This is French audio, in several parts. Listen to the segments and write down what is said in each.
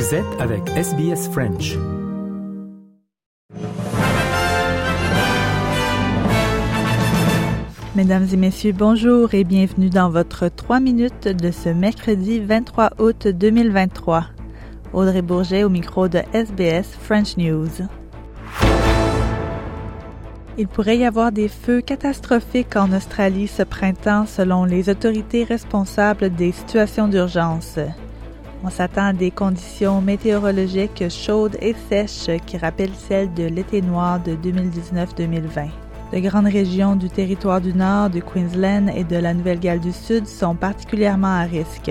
Vous êtes avec SBS French. Mesdames et messieurs, bonjour et bienvenue dans votre 3 minutes de ce mercredi 23 août 2023. Audrey Bourget au micro de SBS French News. Il pourrait y avoir des feux catastrophiques en Australie ce printemps selon les autorités responsables des situations d'urgence. On s'attend à des conditions météorologiques chaudes et sèches qui rappellent celles de l'été noir de 2019-2020. De grandes régions du territoire du Nord, du Queensland et de la Nouvelle-Galles du Sud sont particulièrement à risque,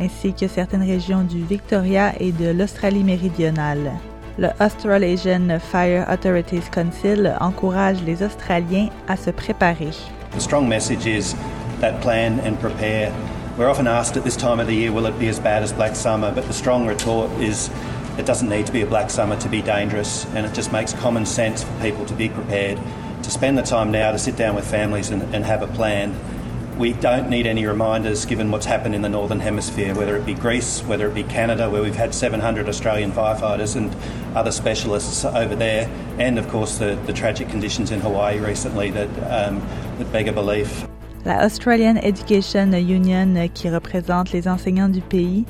ainsi que certaines régions du Victoria et de l'Australie méridionale. Le Australasian Fire Authorities Council encourage les Australiens à se préparer. The strong message prepare. We're often asked at this time of the year, will it be as bad as Black Summer? But the strong retort is it doesn't need to be a Black Summer to be dangerous, and it just makes common sense for people to be prepared, to spend the time now to sit down with families and, and have a plan. We don't need any reminders given what's happened in the Northern Hemisphere, whether it be Greece, whether it be Canada, where we've had 700 Australian firefighters and other specialists over there, and of course the, the tragic conditions in Hawaii recently that, um, that beg a belief. La Australian Education Union, qui représente les enseignants du pays,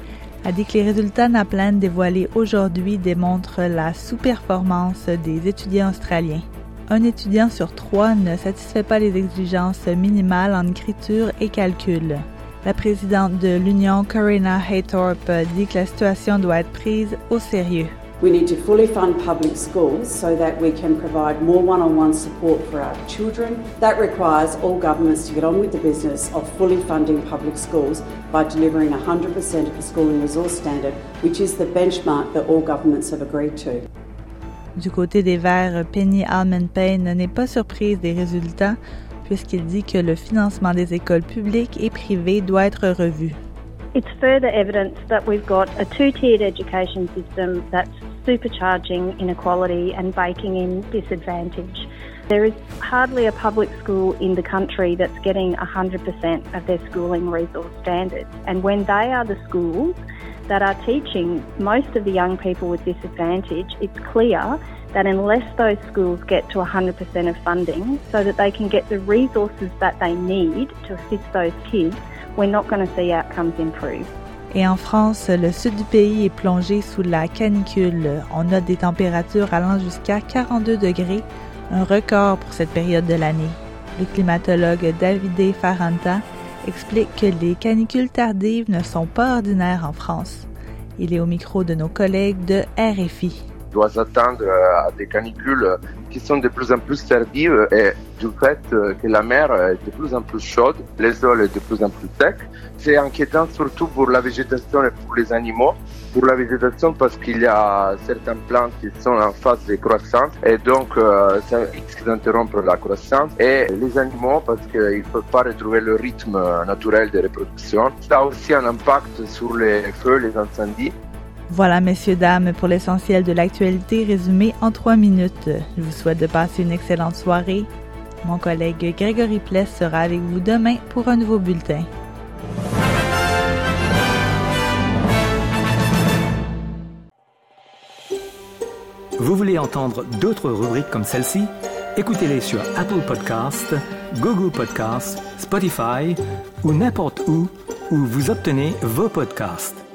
a dit que les résultats NAPLAN dévoilés aujourd'hui démontrent la sous-performance des étudiants australiens. Un étudiant sur trois ne satisfait pas les exigences minimales en écriture et calcul. La présidente de l'Union, Corinna Haythorpe, dit que la situation doit être prise au sérieux. We need to fully fund public schools so that we can provide more one on one support for our children. That requires all governments to get on with the business of fully funding public schools by delivering 100% of the schooling resource standard, which is the benchmark that all governments have agreed to. Du côté des Verts, Penny Alman Payne n'est pas surprise des résultats puisqu'il dit que le financement des écoles publiques et privées doit être revu. It's further evidence that we've got a two-tiered education system that's supercharging inequality and baking in disadvantage. There is hardly a public school in the country that's getting 100% of their schooling resource standards. And when they are the schools that are teaching most of the young people with disadvantage, it's clear that unless those schools get to 100% of funding so that they can get the resources that they need to assist those kids, we're not going to see outcomes improve. Et en France, le sud du pays est plongé sous la canicule. On note des températures allant jusqu'à 42 degrés, un record pour cette période de l'année. Le climatologue Davide Faranta explique que les canicules tardives ne sont pas ordinaires en France. Il est au micro de nos collègues de RFI doit s'attendre à des canicules qui sont de plus en plus tardives et du fait que la mer est de plus en plus chaude, les sols est de plus en plus secs. C'est inquiétant surtout pour la végétation et pour les animaux. Pour la végétation parce qu'il y a certaines plantes qui sont en phase de croissance et donc euh, ça risque d'interrompre la croissance. Et les animaux parce qu'ils ne peuvent pas retrouver le rythme naturel de reproduction. Ça a aussi un impact sur les feux, les incendies. Voilà, messieurs, dames, pour l'essentiel de l'actualité résumé en trois minutes. Je vous souhaite de passer une excellente soirée. Mon collègue Grégory Pless sera avec vous demain pour un nouveau bulletin. Vous voulez entendre d'autres rubriques comme celle-ci? Écoutez-les sur Apple Podcasts, Google Podcasts, Spotify ou n'importe où où vous obtenez vos podcasts.